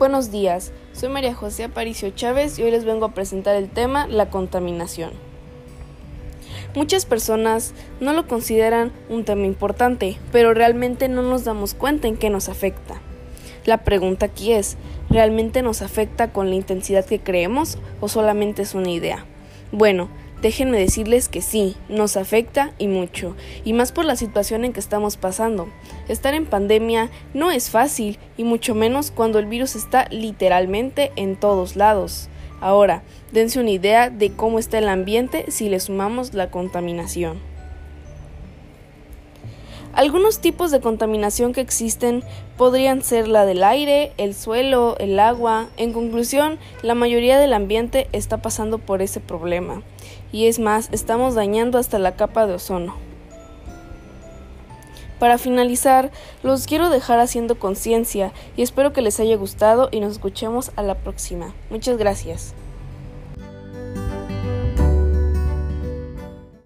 Buenos días, soy María José Aparicio Chávez y hoy les vengo a presentar el tema la contaminación. Muchas personas no lo consideran un tema importante, pero realmente no nos damos cuenta en qué nos afecta. La pregunta aquí es, ¿realmente nos afecta con la intensidad que creemos o solamente es una idea? Bueno, déjenme decirles que sí, nos afecta y mucho, y más por la situación en que estamos pasando. Estar en pandemia no es fácil, y mucho menos cuando el virus está literalmente en todos lados. Ahora, dense una idea de cómo está el ambiente si le sumamos la contaminación. Algunos tipos de contaminación que existen podrían ser la del aire, el suelo, el agua. En conclusión, la mayoría del ambiente está pasando por ese problema. Y es más, estamos dañando hasta la capa de ozono. Para finalizar, los quiero dejar haciendo conciencia y espero que les haya gustado y nos escuchemos a la próxima. Muchas gracias.